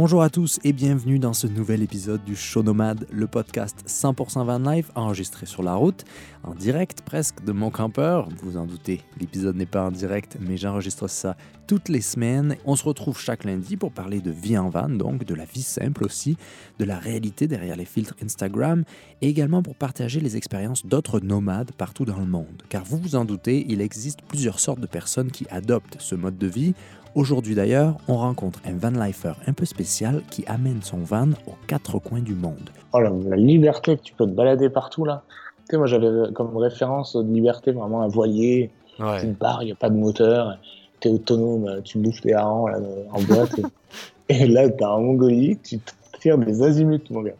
Bonjour à tous et bienvenue dans ce nouvel épisode du Show Nomade, le podcast 100% van life enregistré sur la route, en direct presque de mon campeur. Vous vous en doutez, l'épisode n'est pas en direct, mais j'enregistre ça toutes les semaines. On se retrouve chaque lundi pour parler de vie en van, donc de la vie simple aussi, de la réalité derrière les filtres Instagram, et également pour partager les expériences d'autres nomades partout dans le monde. Car vous vous en doutez, il existe plusieurs sortes de personnes qui adoptent ce mode de vie. Aujourd'hui d'ailleurs, on rencontre un van lifer un peu spécial qui amène son van aux quatre coins du monde. Oh la, la liberté que tu peux te balader partout là. Tu sais, moi j'avais comme référence de liberté vraiment un voilier, Ouais. une barre, il n'y a pas de moteur, tu es autonome, tu bouffes tes harengs là, en boîte. et là, tu en Mongolie, tu tires des azimuts, mon gars.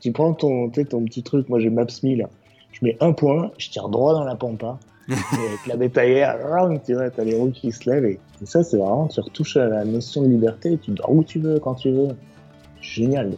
Tu prends ton, ton petit truc, moi j'ai Maps.me là, je mets un point, je tire droit dans la pampa. Avec la bétaillère, tu vois, t'as les roues qui se lèvent. Et, et ça, c'est vraiment, tu retouches à la notion de liberté, tu dors où tu veux, quand tu veux. Génial.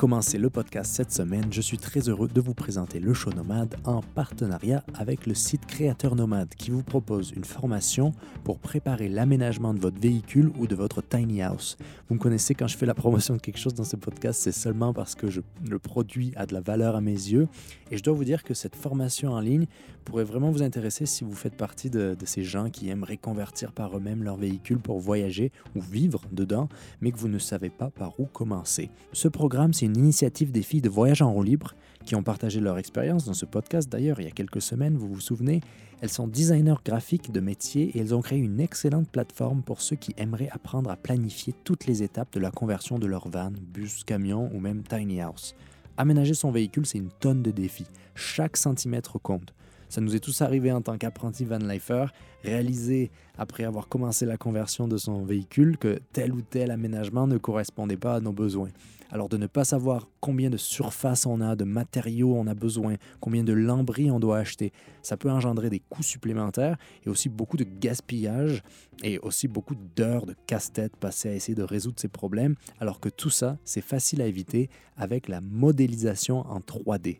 Commencer le podcast cette semaine, je suis très heureux de vous présenter le show nomade en partenariat avec le site Créateur Nomade qui vous propose une formation pour préparer l'aménagement de votre véhicule ou de votre tiny house. Vous me connaissez quand je fais la promotion de quelque chose dans ce podcast, c'est seulement parce que je, le produit a de la valeur à mes yeux et je dois vous dire que cette formation en ligne pourrait vraiment vous intéresser si vous faites partie de, de ces gens qui aimeraient convertir par eux-mêmes leur véhicule pour voyager ou vivre dedans, mais que vous ne savez pas par où commencer. Ce programme, c'est une initiative des filles de Voyage en roue libre qui ont partagé leur expérience dans ce podcast d'ailleurs il y a quelques semaines, vous vous souvenez. Elles sont designers graphiques de métier et elles ont créé une excellente plateforme pour ceux qui aimeraient apprendre à planifier toutes les étapes de la conversion de leur van, bus, camion ou même tiny house. Aménager son véhicule, c'est une tonne de défis. Chaque centimètre compte. Ça nous est tous arrivé en tant qu'apprenti van lifer, réaliser après avoir commencé la conversion de son véhicule que tel ou tel aménagement ne correspondait pas à nos besoins. Alors de ne pas savoir combien de surface on a, de matériaux on a besoin, combien de lambris on doit acheter, ça peut engendrer des coûts supplémentaires et aussi beaucoup de gaspillage et aussi beaucoup d'heures de casse-tête passées à essayer de résoudre ces problèmes, alors que tout ça, c'est facile à éviter avec la modélisation en 3D.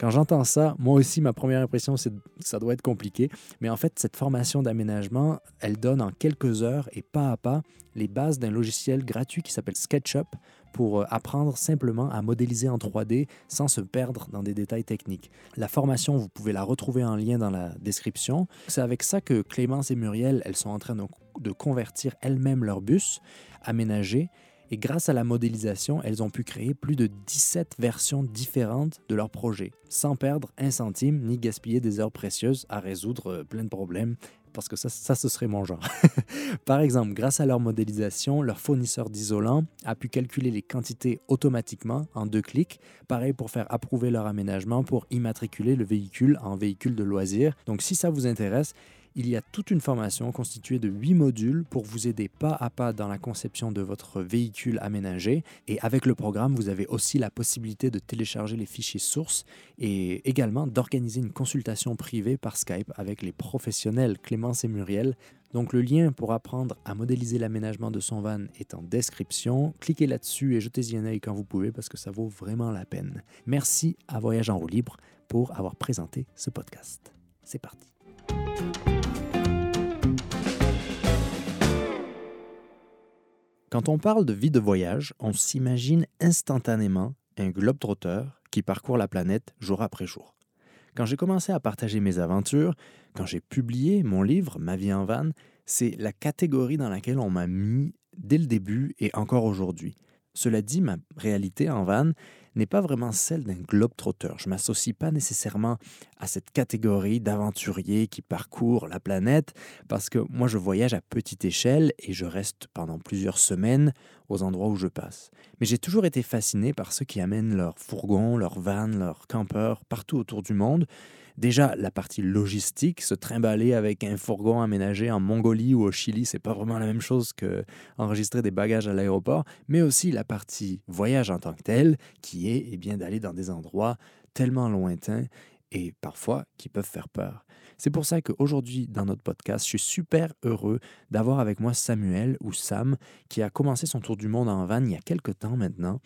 Quand j'entends ça, moi aussi, ma première impression, c'est que ça doit être compliqué. Mais en fait, cette formation d'aménagement, elle donne en quelques heures et pas à pas les bases d'un logiciel gratuit qui s'appelle SketchUp pour euh, apprendre simplement à modéliser en 3D sans se perdre dans des détails techniques. La formation, vous pouvez la retrouver en lien dans la description. C'est avec ça que Clémence et Muriel, elles sont en train de, de convertir elles-mêmes leur bus aménagé et grâce à la modélisation, elles ont pu créer plus de 17 versions différentes de leur projet, sans perdre un centime ni gaspiller des heures précieuses à résoudre euh, plein de problèmes, parce que ça, ça ce serait mon genre. Par exemple, grâce à leur modélisation, leur fournisseur d'isolant a pu calculer les quantités automatiquement en deux clics, pareil pour faire approuver leur aménagement pour immatriculer le véhicule en véhicule de loisir. Donc si ça vous intéresse, il y a toute une formation constituée de 8 modules pour vous aider pas à pas dans la conception de votre véhicule aménagé. Et avec le programme, vous avez aussi la possibilité de télécharger les fichiers sources et également d'organiser une consultation privée par Skype avec les professionnels Clémence et Muriel. Donc le lien pour apprendre à modéliser l'aménagement de son van est en description. Cliquez là-dessus et jetez-y un œil quand vous pouvez parce que ça vaut vraiment la peine. Merci à Voyage en roue libre pour avoir présenté ce podcast. C'est parti. Quand on parle de vie de voyage, on s'imagine instantanément un globe-trotteur qui parcourt la planète jour après jour. Quand j'ai commencé à partager mes aventures, quand j'ai publié mon livre Ma vie en van, c'est la catégorie dans laquelle on m'a mis dès le début et encore aujourd'hui. Cela dit, ma réalité en van n'est pas vraiment celle d'un globe-trotteur. Je ne m'associe pas nécessairement à cette catégorie d'aventuriers qui parcourent la planète parce que moi je voyage à petite échelle et je reste pendant plusieurs semaines aux endroits où je passe. Mais j'ai toujours été fasciné par ceux qui amènent leurs fourgons, leurs vannes, leurs campeurs partout autour du monde. Déjà, la partie logistique, se trimballer avec un fourgon aménagé en Mongolie ou au Chili, c'est pas vraiment la même chose que enregistrer des bagages à l'aéroport, mais aussi la partie voyage en tant que tel, qui est eh bien d'aller dans des endroits tellement lointains et parfois qui peuvent faire peur. C'est pour ça qu'aujourd'hui, dans notre podcast, je suis super heureux d'avoir avec moi Samuel ou Sam, qui a commencé son tour du monde en van il y a quelques temps maintenant.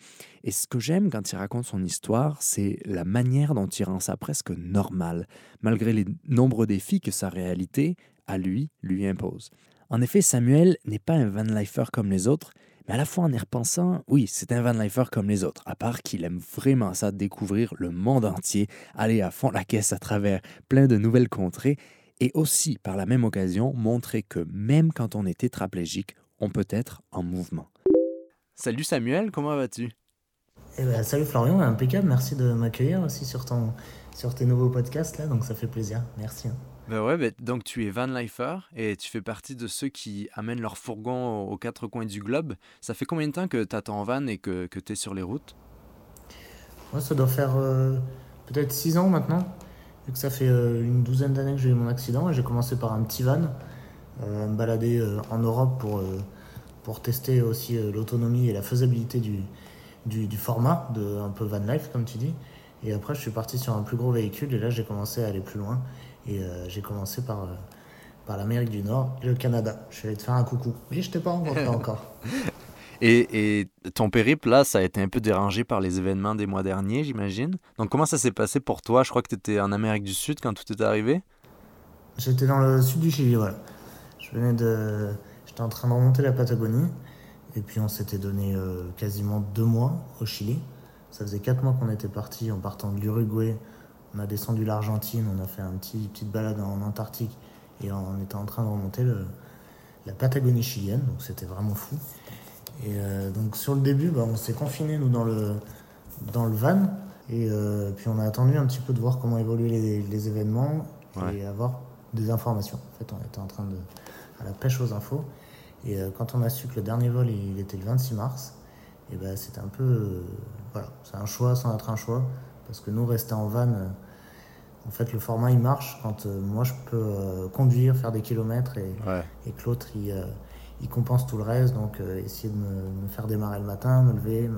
Et ce que j'aime quand il raconte son histoire, c'est la manière dont il rend ça presque normal, malgré les nombreux défis que sa réalité, à lui, lui impose. En effet, Samuel n'est pas un van lifer comme les autres, mais à la fois en y repensant, oui, c'est un van lifer comme les autres, à part qu'il aime vraiment ça, découvrir le monde entier, aller à fond la caisse à travers plein de nouvelles contrées, et aussi, par la même occasion, montrer que même quand on est tétraplégique, on peut être en mouvement. Salut Samuel, comment vas-tu? Eh ben, salut Florian, impeccable, merci de m'accueillir aussi sur, ton, sur tes nouveaux podcasts là, donc ça fait plaisir, merci. Hein. Ben ouais, ben, donc tu es van lifer et tu fais partie de ceux qui amènent leur fourgon aux quatre coins du globe. Ça fait combien de temps que tu en van et que, que tu es sur les routes? Ouais, Ça doit faire euh, peut-être six ans maintenant. Vu que ça fait euh, une douzaine d'années que j'ai eu mon accident et j'ai commencé par un petit van, euh, me balader en Europe pour, pour tester aussi l'autonomie et la faisabilité du, du, du, format, de un peu van life comme tu dis. Et après, je suis parti sur un plus gros véhicule et là, j'ai commencé à aller plus loin. Et euh, j'ai commencé par, euh, par l'Amérique du Nord et le Canada. Je suis allé te faire un coucou. Mais je t'ai pas rencontré encore. Et, et, ton périple, là, ça a été un peu dérangé par les événements des mois derniers, j'imagine. Donc, comment ça s'est passé pour toi? Je crois que tu étais en Amérique du Sud quand tout est arrivé. J'étais dans le sud du Chili, voilà. Je venais de. J'étais en train de remonter la Patagonie. Et puis, on s'était donné euh, quasiment deux mois au Chili. Ça faisait quatre mois qu'on était parti en partant de l'Uruguay on a descendu l'Argentine, on a fait une petit, petite balade en Antarctique et on était en train de remonter la Patagonie chilienne, donc c'était vraiment fou. Et euh, donc sur le début, bah, on s'est confiné nous dans le, dans le van et euh, puis on a attendu un petit peu de voir comment évoluer les, événements et avoir des informations. En fait, on était en train de à la pêche aux infos et euh, quand on a su que le dernier vol il était le 26 mars, et ben c'était un peu voilà, c'est un choix sans être un choix parce que nous rester en van en fait, le format il marche quand euh, moi je peux euh, conduire, faire des kilomètres et, et que l'autre il, euh, il, compense tout le reste. Donc, essayer de me, faire démarrer le matin, me lever,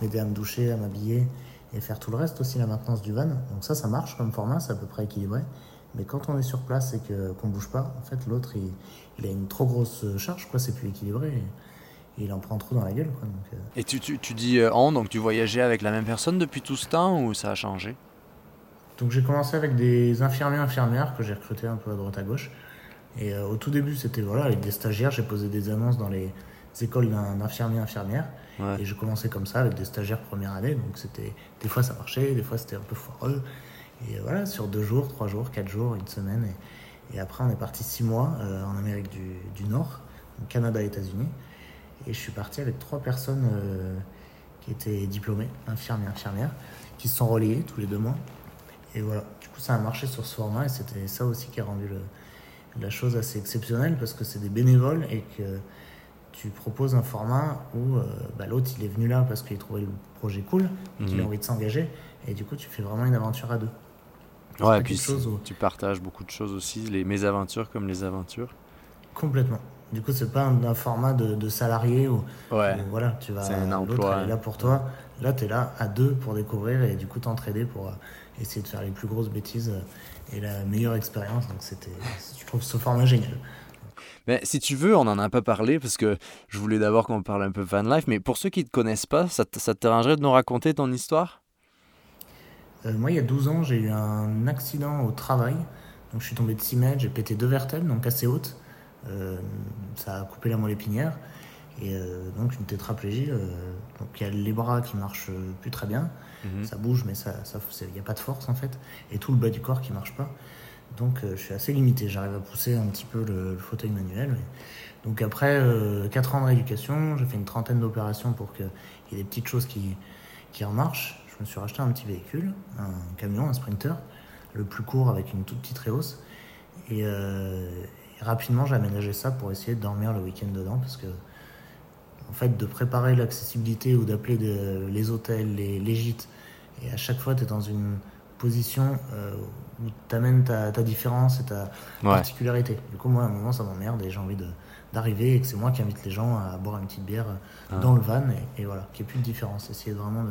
m'aider à me doucher, à m'habiller et faire tout le reste aussi, la maintenance du van. Donc, ça, ça marche comme format, c'est à peu près équilibré. Mais quand on est sur place et qu'on ne bouge pas, en fait, l'autre il, il, a une trop grosse charge, quoi, c'est plus équilibré. Et, il en prend trop dans la gueule. Quoi, Et tu, tu, tu dis en, donc tu voyageais avec la même personne depuis tout ce temps ou ça a changé? Donc j'ai commencé avec des infirmiers infirmières que j'ai recrutés un peu à droite à gauche. Et euh, au tout début, c'était voilà, avec des stagiaires. J'ai posé des annonces dans les écoles d'infirmiers infirmières. Et je commençais comme ça avec des stagiaires première année. Donc c'était des fois ça marchait, des fois c'était un peu foireux. Et voilà, sur deux jours, trois jours, quatre jours, une semaine. Et, après, on est parti six mois euh, en Amérique du, du Nord, au Canada, États-Unis. Et je suis parti avec trois personnes euh, qui étaient diplômées, infirmiers, infirmières, qui se sont relayées tous les deux mois. Et voilà, du coup, ça a marché sur ce format et c'était ça aussi qui a rendu la chose assez exceptionnelle parce que c'est des bénévoles et que tu proposes un format où euh, bah, l'autre il est venu là parce qu'il trouvait le projet cool, qu'il a mhm. envie de s'engager et du coup tu fais vraiment une aventure à deux. Ouais, et puis tu partages beaucoup de choses aussi, les mésaventures comme les aventures. Complètement. Du coup, c'est pas un, format de, salarié où, ouais. voilà, tu vas. C'est un emploi. est là pour toi. Là, tu es là à deux pour découvrir et du coup t'entraider pour, euh, essayer de faire les plus grosses bêtises euh, et la meilleure expérience. Donc c'était, je trouve ce format génial. Mais si tu veux, on n'en a pas parlé parce que je voulais d'abord qu'on parle un peu van life. Mais pour ceux qui ne te connaissent pas, ça te, ça te dérangerait de nous raconter ton histoire? Euh, Moi, il y a 12 ans, j'ai eu un accident au travail. Donc je suis tombé de 6 mètres, j'ai pété deux vertèbres, donc assez hautes. Euh, ça a coupé la moelle épinière. Et donc une tétraplégie. donc il y a les bras qui marchent plus très bien. Mhm. Ça bouge, mais il ça, n'y a pas de force en fait. Et tout le bas du corps qui marche pas. Donc euh, je suis assez limité. J'arrive à pousser un petit peu le, fauteuil manuel. Donc après 4 euh, ans de rééducation, j'ai fait une trentaine d'opérations pour qu'il y ait des petites choses qui, qui en marchent. Je me suis racheté un petit véhicule, un camion, un sprinter, le plus court avec une toute petite réhausse. Euh, et rapidement, j'ai aménagé ça pour essayer de dormir le week-end dedans parce que en fait, de préparer l'accessibilité ou d'appeler les hôtels, les, gîtes, et à chaque fois, tu es dans une position euh, où tu amènes ta, différence et ta particularité. Du coup, moi, à un moment, ça m'emmerde et j'ai envie d'arriver et que c'est moi qui invite les gens à boire une petite bière ah. dans le van et, voilà, qu'il n'y ait plus de différence. Essayer vraiment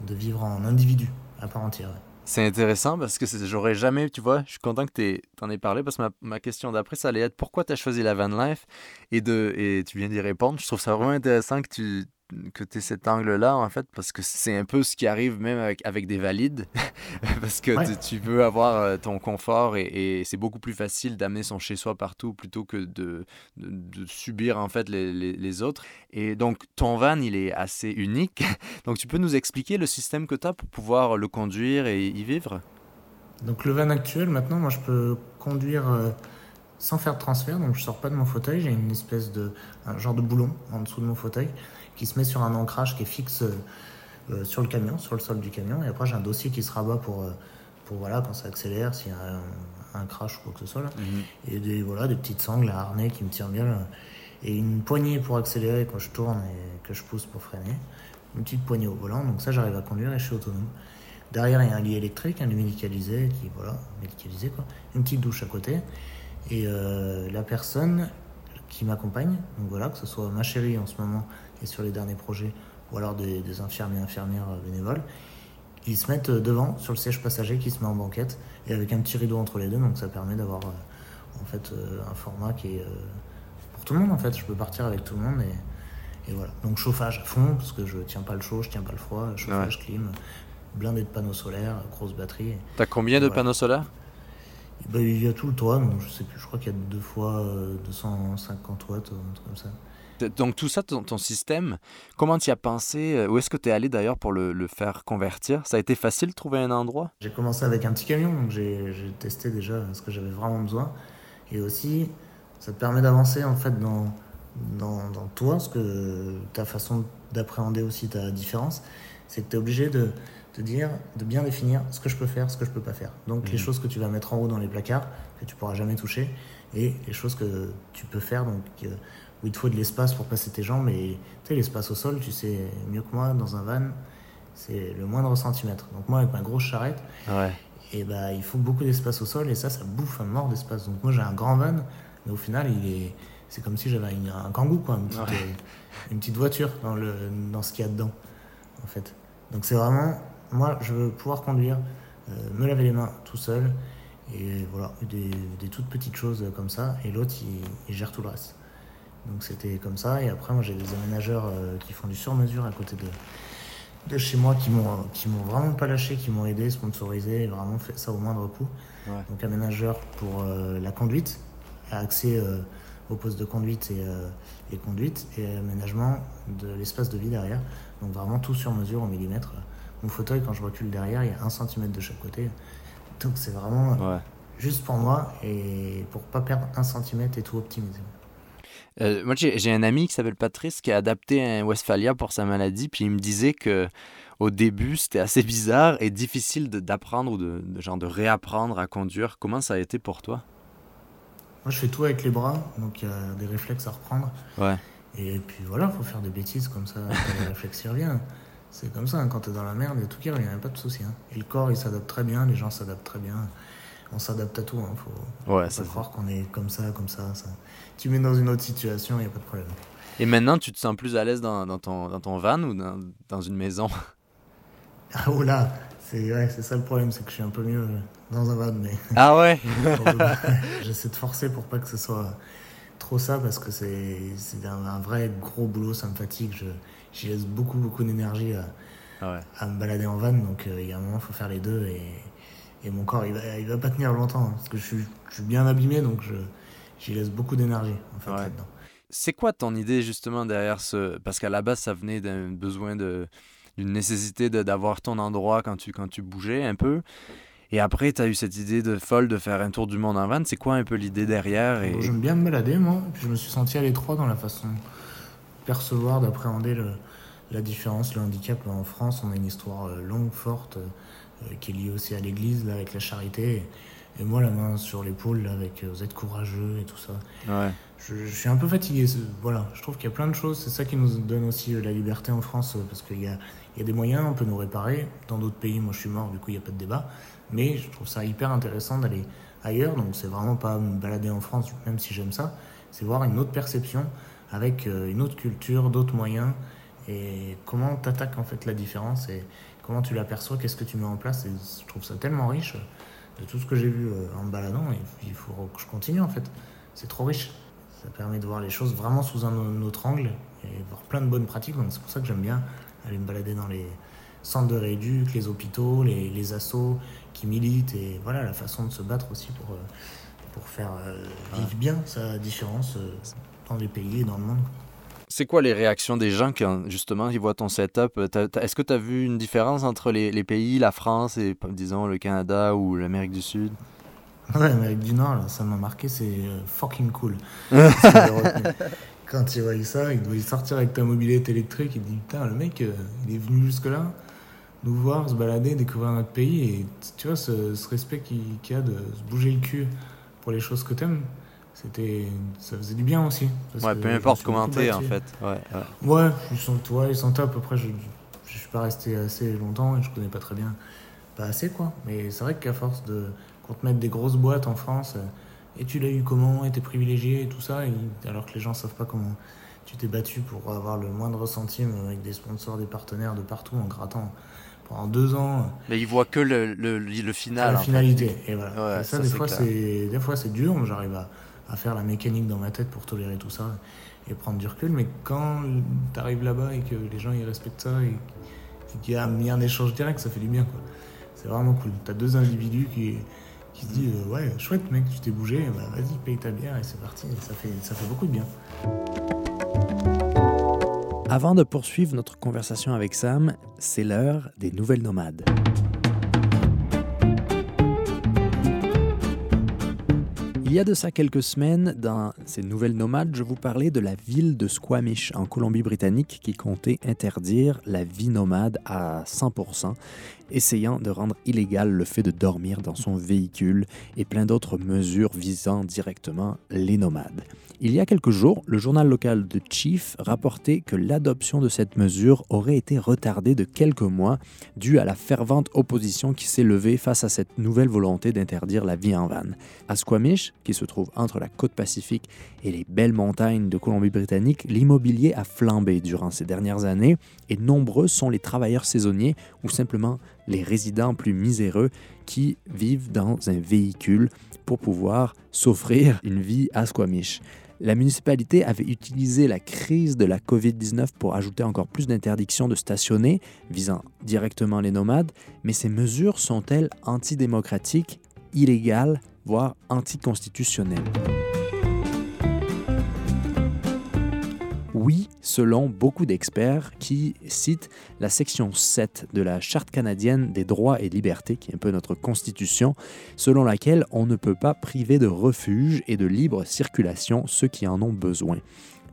de, vivre en individu à part entière. C'est intéressant parce que j'aurais jamais, tu vois, je suis content que tu en aies parlé parce que ma, ma question d'après, ça allait être pourquoi tu as choisi la van life et, de, et tu viens d'y répondre. Je trouve ça vraiment intéressant que tu que tu cet angle-là, en fait, parce que c'est un peu ce qui arrive même avec, avec des valides, parce que tu, veux avoir euh, ton confort et, c'est beaucoup plus facile d'amener son chez-soi partout plutôt que de, de, subir, en fait, les, les, autres. Et donc, ton van, il est assez unique. Donc, tu peux nous expliquer le système que tu as pour pouvoir le conduire et y vivre? Donc, le van actuel, maintenant, moi, je peux conduire... Euh, sans faire de transfert, donc je sors pas de mon fauteuil, j'ai une espèce de un genre de boulon en dessous de mon fauteuil qui se met sur un ancrage qui est fixe euh, sur le camion, sur le sol du camion. Et après, j'ai un dossier qui se rabat pour, euh, pour voilà, quand ça accélère, s'il y a un, crash ou quoi que ce soit. Là. Mhm. Et des, voilà, des petites sangles à harnais qui me tirent bien. Et une poignée pour accélérer quand je tourne et que je pousse pour freiner. Une petite poignée au volant. Donc ça, j'arrive à conduire et je suis autonome. Derrière, il y a un lit électrique, un lit médicalisé, qui, voilà, médicalisé quoi. Une petite douche à côté. Et euh, la personne qui m'accompagne, donc voilà, que ce soit ma chérie en ce moment, sur les derniers projets, ou alors des, infirmiers et infirmières euh, bénévoles, ils se mettent euh, devant sur le siège passager qui se met en banquette et avec un petit rideau entre les deux, donc ça permet d'avoir euh, en fait un format qui est pour tout le monde en fait. Je peux partir avec tout le monde et, voilà. Donc chauffage à fond parce que je tiens pas le chaud, je tiens pas le froid, chauffage clim, blindé de panneaux solaires, grosse batterie. T'as combien de panneaux solaires? Ben, il y a tout le toit, donc je sais plus, je crois qu'il y a deux fois 250 watts, un truc comme ça. Donc tout ça, ton, système, comment tu y as pensé euh, Où est-ce que tu es allé d'ailleurs pour le, faire convertir? Ça a été facile de trouver un endroit? J'ai commencé avec un petit camion, donc j'ai testé déjà ce que j'avais vraiment besoin. Et aussi, ça te permet d'avancer en fait dans, dans, toi, ce que ta façon d'appréhender aussi ta différence, c'est que tu es obligé de te dire, de bien définir ce que je peux faire, ce que je peux pas faire. Donc les mmh. choses que tu vas mettre en haut dans les placards, que tu pourras jamais toucher, et les choses que tu peux faire, donc où il te faut de l'espace pour passer tes jambes. Et tu sais, l'espace au sol, tu sais mieux que moi, dans un van, c'est le moindre centimètre. Donc moi, avec ma grosse charrette, et bah, il faut beaucoup d'espace au sol et ça, ça bouffe un mort d'espace. Donc moi, j'ai un grand van, mais au final, il est, c'est comme si j'avais un kangou, quoi, une petite, euh, une petite voiture dans, le, dans ce qu'il y a dedans, en fait. Donc c'est vraiment, moi, je veux pouvoir conduire, euh, me laver les mains tout seul, et voilà, des, des toutes petites choses comme ça, et l'autre, il gère tout le reste. Donc c'était comme ça. Et après, moi, j'ai des aménageurs euh, qui font du sur-mesure à côté de, de chez moi qui m'ont qui m'ont vraiment pas lâché, qui m'ont aidé, sponsorisé, vraiment fait ça au moindre coût. Donc aménageur pour euh, la conduite, accès au poste de conduite et, et, conduite, et aménagement de l'espace de vie derrière. Donc vraiment tout sur mesure au millimètre. Mon fauteuil, quand je recule derrière, il y a un centimètre de chaque côté. Donc c'est vraiment juste pour moi et pour pas perdre un centimètre et tout optimiser. Euh, moi, j'ai un ami qui s'appelle Patrice qui a adapté un Westphalia pour sa maladie, puis il me disait que au début, c'était assez bizarre et difficile d'apprendre ou de, genre de réapprendre à conduire. Comment ça a été pour toi? Moi, je fais tout avec les bras, donc il y a des réflexes à reprendre. Ouais. Et puis voilà, il faut faire des bêtises comme ça, les réflexes y reviennent. C'est comme ça, hein, quand tu es dans la merde, il y a tout qui revient, il n'y a pas de souci. Hein. Et le corps, il s'adapte très bien, les gens s'adaptent très bien on s'adapte à tout. Hein. Faut, ouais, faut pas croire qu'on est comme ça, comme ça, Tu mets dans une autre situation, il n'y a pas de problème. Et maintenant, tu te sens plus à l'aise dans, dans, ton, dans ton van ou dans, dans une maison? Ah, oh là c'est ouais, ça le problème, c'est que je suis un peu mieux dans un van. Mais... Ah ouais? J'essaie de forcer pour pas que ce soit trop ça parce que c'est un, vrai gros boulot, ça me fatigue. J'y laisse beaucoup, beaucoup d'énergie à, ah à, me balader en van, donc euh, il y a un moment, il faut faire les deux. Et, et mon corps, il va, il va pas tenir longtemps. Hein, parce que je suis, je suis, bien abîmé, donc j'y laisse beaucoup d'énergie en fait, là-dedans. C'est quoi ton idée justement derrière ce... Parce qu'à la base, ça venait d'un besoin de d'une nécessité d'avoir ton endroit quand tu, quand tu bougeais un peu. Et après, tu as eu cette idée de folle de faire un tour du monde en van. C'est quoi un peu l'idée derrière et... J'aime bien me balader, moi. Puis je me suis senti à l'étroit dans la façon percevoir, d'appréhender la différence, le handicap. En France, on a une histoire euh, longue, forte. Euh, qui est lié aussi à l'église, avec la charité. Et, moi, la main sur l'épaule, avec euh, vous êtes courageux et tout ça. Ouais. Je, suis un peu fatigué. Voilà, je trouve qu'il y a plein de choses. C'est ça qui nous donne aussi la liberté en France, parce qu'il y a, il y a des moyens, on peut nous réparer. Dans d'autres pays, moi je suis mort, du coup il n'y a pas de débat. Mais je trouve ça hyper intéressant d'aller ailleurs. Donc c'est vraiment pas me balader en France, même si j'aime ça. C'est voir une autre perception, avec une autre culture, d'autres moyens. Et comment tu attaques en fait la différence. Et, comment tu l'aperçois, qu'est-ce que tu mets en place. Et je trouve ça tellement riche de tout ce que j'ai vu en me baladant. Et il faut que je continue en fait. C'est trop riche. Ça permet de voir les choses vraiment sous un autre angle et voir plein de bonnes pratiques. Donc c'est pour ça que j'aime bien aller me balader dans les centres de rééduc, les hôpitaux, les, les assos qui militent et voilà la façon de se battre aussi pour, pour faire vivre bien sa différence dans les pays et dans le monde. C'est quoi les réactions des gens quand justement ils voient ton setup? Est-ce que tu as vu une différence entre les, les, pays, la France et disons le Canada ou l'Amérique du Sud? Ouais, l'Amérique du Nord, là, ça m'a marqué, c'est euh, fucking cool. quand il voit ça, il doit sortir avec ta mobilette électrique, il dit putain, le mec, euh, il est venu jusque-là, nous voir, se balader, découvrir notre pays, et tu vois, ce, ce respect qu'il y a de se bouger le cul pour les choses que t'aimes c'était ça faisait du bien aussi ouais peu importe comment t'es en fait ouais ouais, ouais ils sont toi ils sont top après je je suis pas resté assez longtemps et je connais pas très bien pas assez quoi mais c'est vrai qu'à force de qu'on te mette des grosses boîtes en France euh, et tu l'as eu comment et t'es privilégié et tout ça alors que les gens savent pas comment tu t'es battu pour avoir le moindre centime avec des sponsors des partenaires de partout en grattant pendant deux ans. Mais ils voient que le, le, le final. La finalité. Et voilà. ça, des, fois, des fois, c'est dur. J'arrive à, à faire la mécanique dans ma tête pour tolérer tout ça et prendre du recul. Mais quand tu arrives là-bas et que les gens ils respectent ça et qu'il y a un échange direct, ça fait du bien. C'est vraiment cool. Tu as deux individus qui, qui se disent euh, Ouais, chouette mec, tu t'es bougé, bah, vas-y, paye ta bière et c'est parti. ça, fait, ça fait beaucoup de bien. Avant de poursuivre notre conversation avec Sam, c'est l'heure des nouvelles nomades. Y a de ça quelques semaines, dans ces nouvelles nomades, je vous parlais de la ville de Squamish en Colombie-Britannique qui comptait interdire la vie nomade à 100%, essayant de rendre illégal le fait de dormir dans son véhicule et plein d'autres mesures visant directement les nomades. Il y a quelques jours, le journal local de Chief rapportait que l'adoption de cette mesure aurait été retardée de quelques mois due à la fervente opposition qui s'est levée face à cette nouvelle volonté d'interdire la vie en van. À Squamish, qui se trouve entre la côte pacifique et les belles montagnes de Colombie-Britannique, l'immobilier a flambé durant ces dernières années et nombreux sont les travailleurs saisonniers ou simplement les résidents plus miséreux qui vivent dans un véhicule pour pouvoir s'offrir une vie à Squamish. La municipalité avait utilisé la crise de la COVID-19 pour ajouter encore plus d'interdictions de stationner, visant directement les nomades, mais ces mesures sont-elles antidémocratiques, illégales, voire anticonstitutionnelles? Oui, selon beaucoup d'experts qui citent la section 7 de la Charte canadienne des droits et libertés, qui est un peu notre constitution, selon laquelle on ne peut pas priver de refuge et de libre circulation ceux qui en ont besoin.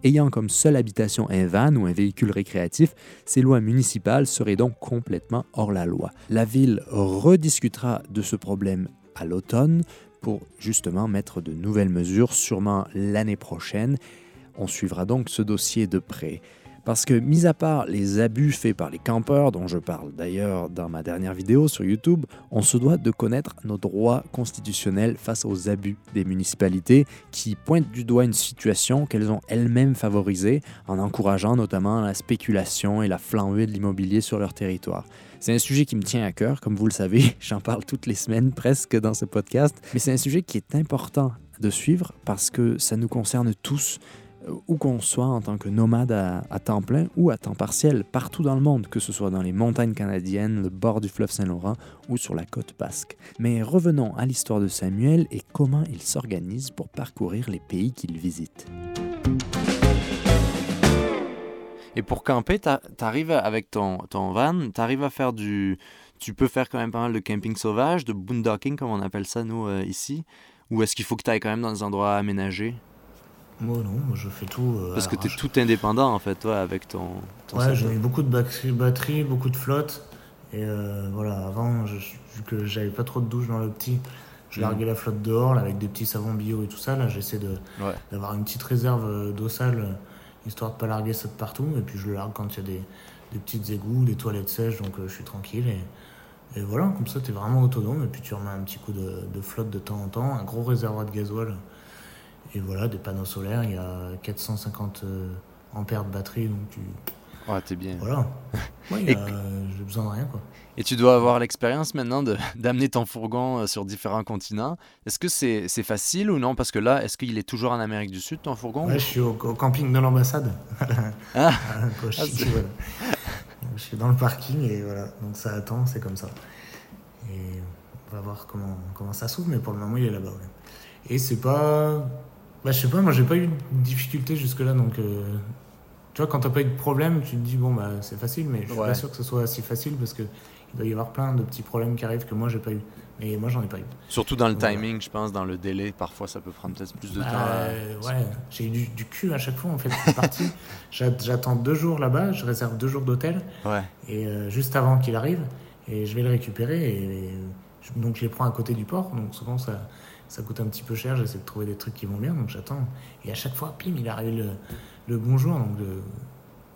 Ayant comme seule habitation un van ou un véhicule récréatif, ces lois municipales seraient donc complètement hors la loi. La ville rediscutera de ce problème à l'automne pour justement mettre de nouvelles mesures, sûrement l'année prochaine, on suivra donc ce dossier de près. Parce que, mis à part les abus faits par les campeurs, dont je parle d'ailleurs dans ma dernière vidéo sur YouTube, on se doit de connaître nos droits constitutionnels face aux abus des municipalités qui pointent du doigt une situation qu'elles ont elles-mêmes favorisée en encourageant notamment la spéculation et la flambée de l'immobilier sur leur territoire. C'est un sujet qui me tient à cœur, comme vous le savez, j'en parle toutes les semaines presque dans ce podcast, mais c'est un sujet qui est important de suivre parce que ça nous concerne tous où qu'on soit en tant que nomade à, temps plein ou à temps partiel partout dans le monde, que ce soit dans les montagnes canadiennes, le bord du fleuve Saint-Laurent ou sur la côte basque. Mais revenons à l'histoire de Samuel et comment il s'organise pour parcourir les pays qu'il visite. Et pour camper, tu arrives avec ton, ton van, tu arrives à faire du... Tu peux faire quand même pas mal de camping sauvage, de boondocking comme on appelle ça nous euh, ici, ou est-ce qu'il faut que tu ailles quand même dans des endroits aménagés? Moi non, je fais tout. Euh, Parce que tu es tout indépendant en fait, toi, avec ton. ouais, j'ai mis beaucoup de batteries, beaucoup de flotte. Et euh, voilà, avant, vu que j'avais pas trop de douche dans le petit, je mm. larguais la flotte dehors avec des petits savons bio et tout ça. Là, j'essaie d'avoir une petite réserve euh, d'eau sale, histoire de pas larguer ça de partout. Et puis je le largue quand il y a des, des petites égouts, des toilettes sèches, donc je suis tranquille. Et, et voilà, comme ça, tu es vraiment autonome. Et puis tu remets un petit coup de, de flotte de temps en temps, un gros réservoir de gasoil et voilà, des panneaux solaires, il y a 450 euh, ampères de batterie, donc tu, Ouais, t'es bien. Voilà. Ouais, Et- euh, j'ai besoin de rien, quoi. Et tu dois avoir l'expérience maintenant d'amener ton fourgon euh, sur différents continents. Est-ce que c'est c'est facile ou non? Parce que là, est-ce qu'il est toujours en Amérique du Sud, ton fourgon? Ouais, je suis au, au camping de l'ambassade. Ah. Voilà. Donc, Je suis dans le parking et voilà. Donc ça attend, c'est comme ça. Et on va voir comment, comment ça s'ouvre, mais pour le moment, il est là-bas. ouais. Et c'est pas. Bah, je sais pas, moi, j'ai pas eu de difficulté jusque-là. Donc, euh, tu vois, quand t'as pas eu de problème, tu te dis, bon, bah, c'est facile, mais je suis Ouais. pas sûr que ce soit si facile parce que il doit y avoir plein de petits problèmes qui arrivent que moi, j'ai pas eu. Mais moi, j'en ai pas eu. Surtout dans le timing, je pense, dans le délai. Parfois, ça peut prendre peut-être plus de temps. Euh, ouais, j'ai eu du, du cul à chaque fois en fait. C'est parti. J'a- J'attends deux jours là-bas, je réserve deux jours d'hôtel Ouais. et euh, juste avant qu'il arrive et je vais le récupérer et je- donc je les prends à côté du port. Donc souvent ça, ça coûte un petit peu cher. J'essaie de trouver des trucs qui vont bien donc j'attends et à chaque fois pim il arrive le, le bonjour donc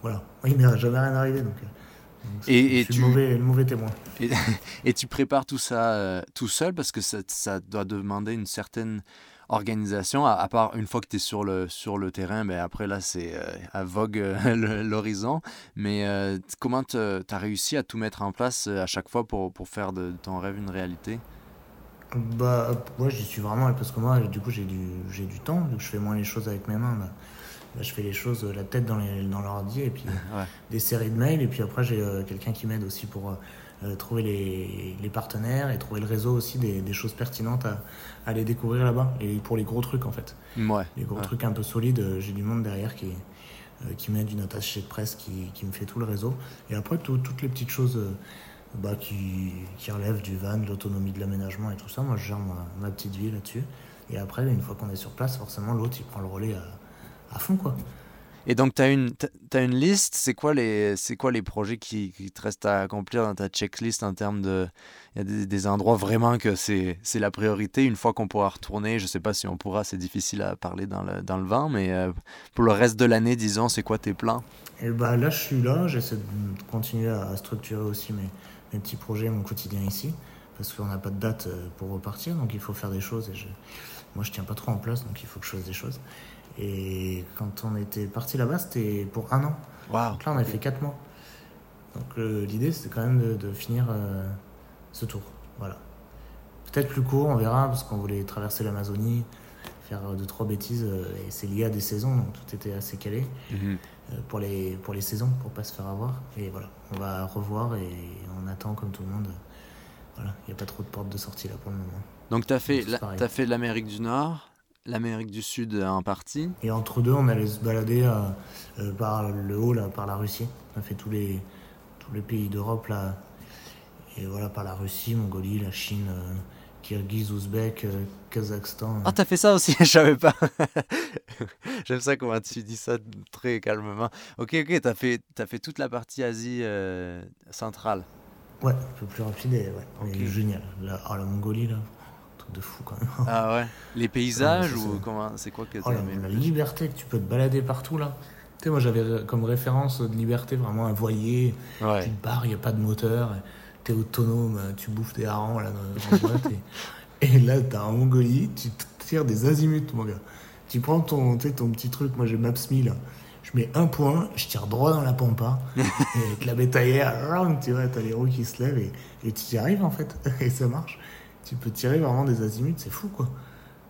voilà. Il m'est jamais rien arrivé donc. euh, donc Et- et je suis tu- le mauvais, le mauvais témoin. Et, et tu prépares tout ça euh, tout seul parce que ça, ça doit demander une certaine organisation, à, à part une fois que tu es sur le, sur le terrain, ben après là c'est euh, à vogue euh, l'horizon. Mais comment tu as réussi à tout mettre en place à chaque fois pour, pour faire de ton rêve une réalité? Bah, moi j'y suis vraiment parce que moi du coup j'ai du, j'ai du temps, donc je fais moins les choses avec mes mains. Bah, bah, je fais les choses euh, la tête dans, les, dans l'ordi et puis euh, Ouais. des séries de mails et puis après j'ai euh, quelqu'un qui m'aide aussi pour euh, trouver les, les partenaires et trouver le réseau aussi des, des choses pertinentes à, à aller découvrir là-bas et pour les gros trucs en fait. Ouais. Les gros ouais. trucs un peu solides, j'ai du monde derrière qui, euh, qui m'aide, une attachée de presse qui, qui me fait tout le réseau. Et après, tout- toutes les petites choses bah, qui, qui relèvent du van, de l'autonomie de l'aménagement et tout ça, moi je gère ma, ma petite vie là-dessus. Et après, une fois qu'on est sur place, forcément, l'autre il prend le relais à, à fond quoi. Et donc, tu as une, t'as une liste. C'est quoi, les, quoi les projets qui, qui te restent à accomplir dans ta checklist en termes de. Il y a des, des endroits vraiment que c'est, c'est la priorité. Une fois qu'on pourra retourner, je sais pas si on pourra, c'est difficile à parler dans le, dans le vent, mais euh, pour le reste de l'année, disons, c'est quoi tes plans? Et bah là, je suis là, j'essaie de continuer à structurer aussi mes, mes petits projets, mon quotidien ici, parce qu'on n'a pas de date euh, pour repartir, donc il faut faire des choses. Et je, moi, je tiens pas trop en place, donc il faut que je fasse des choses. Et quand on était parti là-bas, c'était pour un an. Waouh Donc là, on a fait quatre mois. Donc euh, l'idée, c'était quand même de, de finir euh, ce tour. Voilà. Peut-être plus court, on verra, parce qu'on voulait traverser l'Amazonie, faire deux, trois bêtises, et c'est lié à des saisons, donc tout était assez calé Mhm. euh, pour les, pour les saisons, pour pas se faire avoir. Et voilà, on va revoir et on attend comme tout le monde. Voilà, il n'y a pas trop de portes de sortie là pour le moment. Donc, tu as fait, la- fait l'Amérique du Nord, l'Amérique du Sud en partie. Et entre deux, on allait se balader euh, euh, par le haut, là, par la Russie. On a fait tous les, tous les pays d'Europe, là. Et voilà, par la Russie, Mongolie, la Chine, euh, Kirghiz, Ouzbek, euh, Kazakhstan. Ah, t'as fait ça aussi, je savais pas. J'aime ça comment tu dis ça très calmement. Ok, ok, t'as fait, fait toute la partie Asie euh, centrale. Ouais, un peu plus rapide et ouais. Ok. Et génial. La, ah, la Mongolie, là, truc de fou quand même. Ah ouais. Les paysages ou comment C'est quoi que Oh, t'as la, aimé la liberté que tu peux te balader partout là. Tu sais, moi j'avais comme référence de liberté vraiment un voilier. Tu Ouais. te barres, il n'y a pas de moteur. Tu es autonome, tu bouffes des harengs là dans dans la boîte. et, et là, tu en Mongolie, tu tires des azimuts, mon gars. Tu prends ton, ton petit truc, moi j'ai Maps.me là. Je mets un point, je tire droit dans la pampa. et avec la bétaillère, tu vois, t'as les roues qui se lèvent et, et tu y arrives en fait. et ça marche. Tu peux tirer vraiment des azimuts, c'est fou quoi.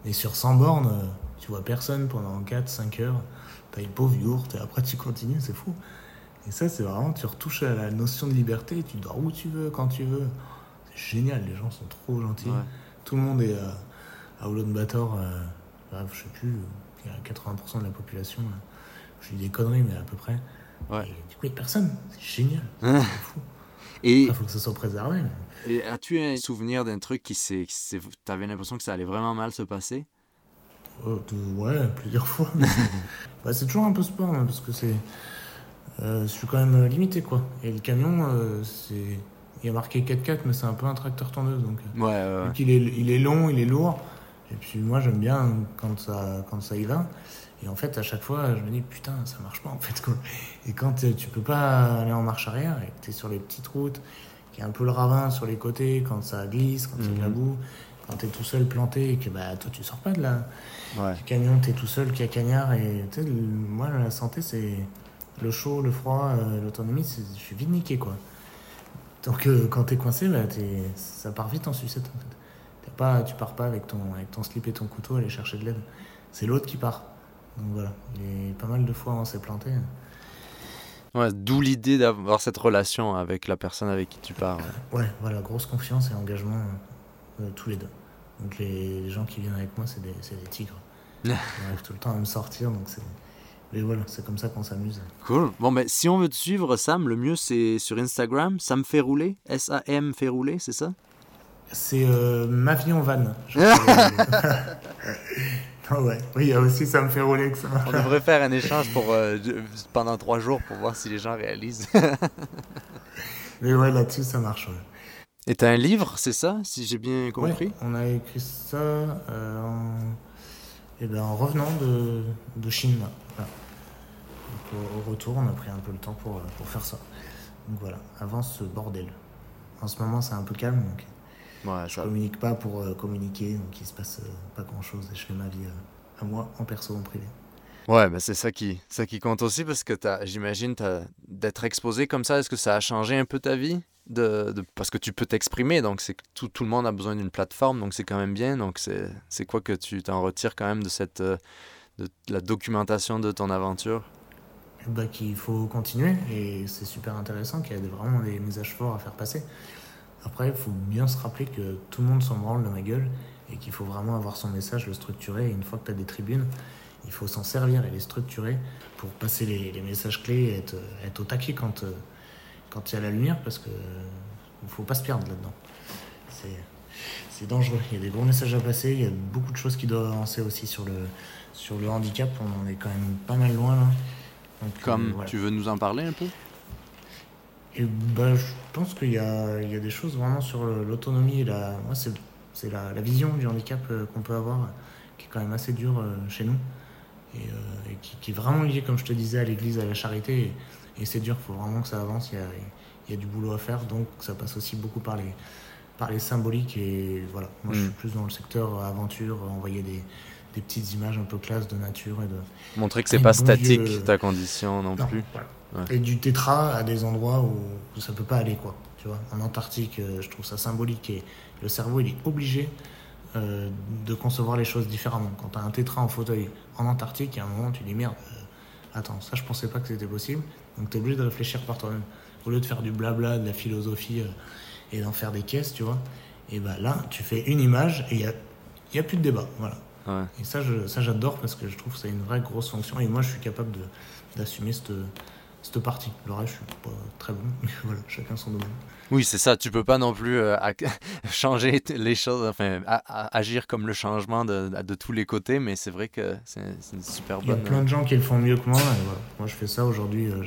Et sur 100 bornes, euh, tu vois personne pendant 4-5 heures. T'as une pauvre yourte et après tu continues, c'est fou. Et ça, c'est vraiment, tu retouches à la notion de liberté, tu dors où tu veux, quand tu veux. C'est génial, les gens sont trop gentils. Ouais. Tout le monde est euh, à Ulaanbaatar, euh, bref, je sais plus, il y a 80% de la population. là. Je dis des conneries, mais à peu près. Ouais. Et du coup, il n'y a personne. C'est génial. c'est fou. Et, Il faut que ça soit préservé. mais- et as-tu un souvenir d'un truc qui s'est. T'avais l'impression que ça allait vraiment mal se passer? De- ouais, plusieurs fois. bah, c'est toujours un peu sport, hein, parce que c'est. Euh, je suis quand même euh, limité, quoi. Et le camion, euh, c'est. Il y a marqué 4x4, mais c'est un peu un tracteur tondeuse, donc. Ouais, ouais, qu'il est, il est long, il est lourd. Et puis moi, j'aime bien quand ça, quand ça y va. Et en fait, à chaque fois, je me dis, putain, ça marche pas, en fait, quoi. Et quand tu peux pas aller en marche arrière, et que tu es sur les petites routes, qu'il y a un peu le ravin sur les côtés, quand ça glisse, quand il y a de la Mhm. boue, quand tu es tout seul planté, et que bah, toi, tu sors pas de là Ouais. le camion, t'es tout seul, qu'il y a cagnard. Et tu moi, la santé, c'est le chaud, le froid, euh, l'autonomie, je suis vite niqué quoi. Donc euh, quand t'es coincé, bah, t'es- ça part vite en sucette en fait. Pas, tu pars pas avec ton, avec ton slip et ton couteau aller chercher de l'aide. C'est l'autre qui part. Donc voilà, et pas mal de fois on s'est planté. Ouais, D'où l'idée d'avoir cette relation avec la personne avec qui tu pars. ouais. Ouais, voilà, grosse confiance et engagement euh, tous les deux. Donc les, les gens qui viennent avec moi, c'est des, des tigres. Ils arrivent tout le temps à me sortir, donc c'est. Mais voilà, c'est comme ça qu'on s'amuse. Cool. Bon, ben, si on veut te suivre, Sam, le mieux c'est sur Instagram. Sam fait rouler. S-A-M fait rouler, c'est ça? C'est euh, ma vie en van. je crois. Ah ouais, oui, il y a aussi ça me fait rouler que ça. On devrait faire un échange pour, euh, pendant trois jours pour voir si les gens réalisent. Mais ouais, là-dessus, ça marche. Ouais. Et t'as un livre, c'est ça, si j'ai bien compris? Ouais, on a écrit ça euh, en... eh ben, en revenant de, de Chine. Donc, au, au retour, on a pris un peu le temps pour, euh, pour faire ça. Donc voilà, avant ce bordel. En ce moment, c'est un peu calme, donc Ouais, je ça. communique pas pour euh, communiquer, donc il se passe euh, pas grand-chose et je fais ma vie euh, à moi, en perso, en privé. Ouais, ben c'est ça qui, ça qui compte aussi parce que j'imagine d'être exposé comme ça, est-ce que ça a changé un peu ta vie de, de- Parce que tu peux t'exprimer, donc c'est tout, tout le monde a besoin d'une plateforme, donc c'est quand même bien. Donc c'est quoi que tu t'en retires quand même de cette euh, de la documentation de ton aventure? Bah, qu'il faut continuer et c'est super intéressant qu'il y a vraiment des messages forts à faire passer. Après, il faut bien se rappeler que tout le monde s'en branle de ma gueule et qu'il faut vraiment avoir son message, le structurer. Et une fois que tu as des tribunes, il faut s'en servir et les structurer pour passer les, messages clés et être, au taquet quand euh, quand il y a la lumière parce que il faut pas se perdre là-dedans. C'est c'est dangereux. Il y a des gros messages à passer. Il y a beaucoup de choses qui doivent avancer aussi sur le sur le handicap. On en est quand même pas mal loin là. Donc, euh, Comme voilà. tu veux nous en parler un peu? Et ben, je pense qu'il y y a des choses vraiment sur l'autonomie et la, moi, c'est, la, la vision du handicap euh, qu'on peut avoir, euh, qui est quand même assez dure euh, chez nous, et, euh, et qui, qui est vraiment liée, comme je te disais, à l'église, à la charité, et, et c'est dur, il faut vraiment que ça avance, il y a, il y a du boulot à faire, donc ça passe aussi beaucoup par les, par les symboliques, et voilà, moi je suis Mm. plus dans le secteur aventure, envoyer des, des petites images un peu classe de nature et de, Montrer que c'est pas bon statique ta condition non, non, plus. voilà. Ouais. Et du tétra à des endroits où, ça peut pas aller, quoi. Tu vois, en Antarctique, euh, je trouve ça symbolique et le cerveau, il est obligé euh, de concevoir les choses différemment. Quand tu as un tétra en fauteuil en Antarctique, il y a un moment, tu dis merde, euh, attends, ça, je pensais pas que c'était possible. Donc, tu es obligé de réfléchir par toi-même. Au lieu de faire du blabla, de la philosophie euh, et d'en faire des caisses, tu vois. Et bah là, tu fais une image et il n'y a, y a plus de débat. Voilà. Ouais. Et ça, je, ça j'adore parce que je trouve que c'est une vraie grosse fonction. Et moi, je suis capable de- d'assumer cette, cette partie. Le reste, je suis pas très bon. Mais voilà, chacun son domaine. Oui, c'est ça. Tu peux pas non plus euh, changer les choses, enfin, agir comme le changement de, de tous les côtés, mais c'est vrai que c'est c'est une super Il y a bonne. plein de gens qui le font mieux que moi. Et voilà. Moi, je fais ça aujourd'hui. euh,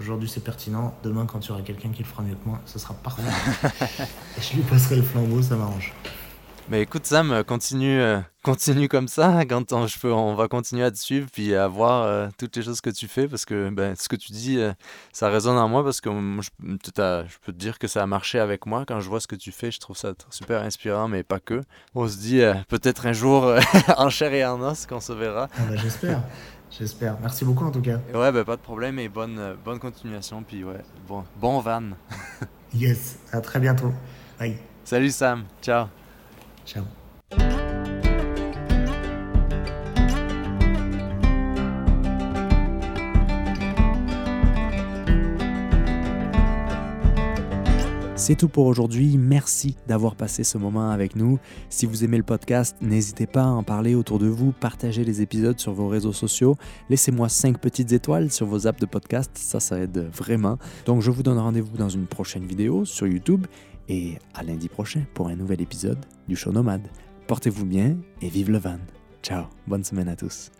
aujourd'hui, c'est pertinent. Demain, quand il y aura quelqu'un qui le fera mieux que moi, ce sera parfait. et je lui passerai le flambeau, ça m'arrange. Mais écoute Sam, euh, continue, euh, continue comme ça. Quand on, je peux, on va continuer à te suivre puis à voir euh, toutes les choses que tu fais parce que ben, ce que tu dis, euh, ça résonne en moi parce que moi, je, tout à- je peux te dire que ça a marché avec moi. Quand je vois ce que tu fais, je trouve ça super inspirant, mais pas que. On se dit euh, peut-être un jour en chair et en os qu'on se verra. Ah bah, j'espère. J'espère. Merci beaucoup en tout cas. Ouais, ben, pas de problème et bonne, bonne continuation. Puis ouais, bon, bon van. Yes. À très bientôt. Bye. Salut Sam, ciao. Ciao. C'est tout pour aujourd'hui. Merci d'avoir passé ce moment avec nous. Si vous aimez le podcast, n'hésitez pas à en parler autour de vous, partagez les épisodes sur vos réseaux sociaux, laissez-moi 5 petites étoiles sur vos apps de podcast, ça, ça aide vraiment. Donc, je vous donne rendez-vous dans une prochaine vidéo sur YouTube et à lundi prochain pour un nouvel épisode du show Nomade. Portez-vous bien et vive le van. Ciao, bonne semaine à tous.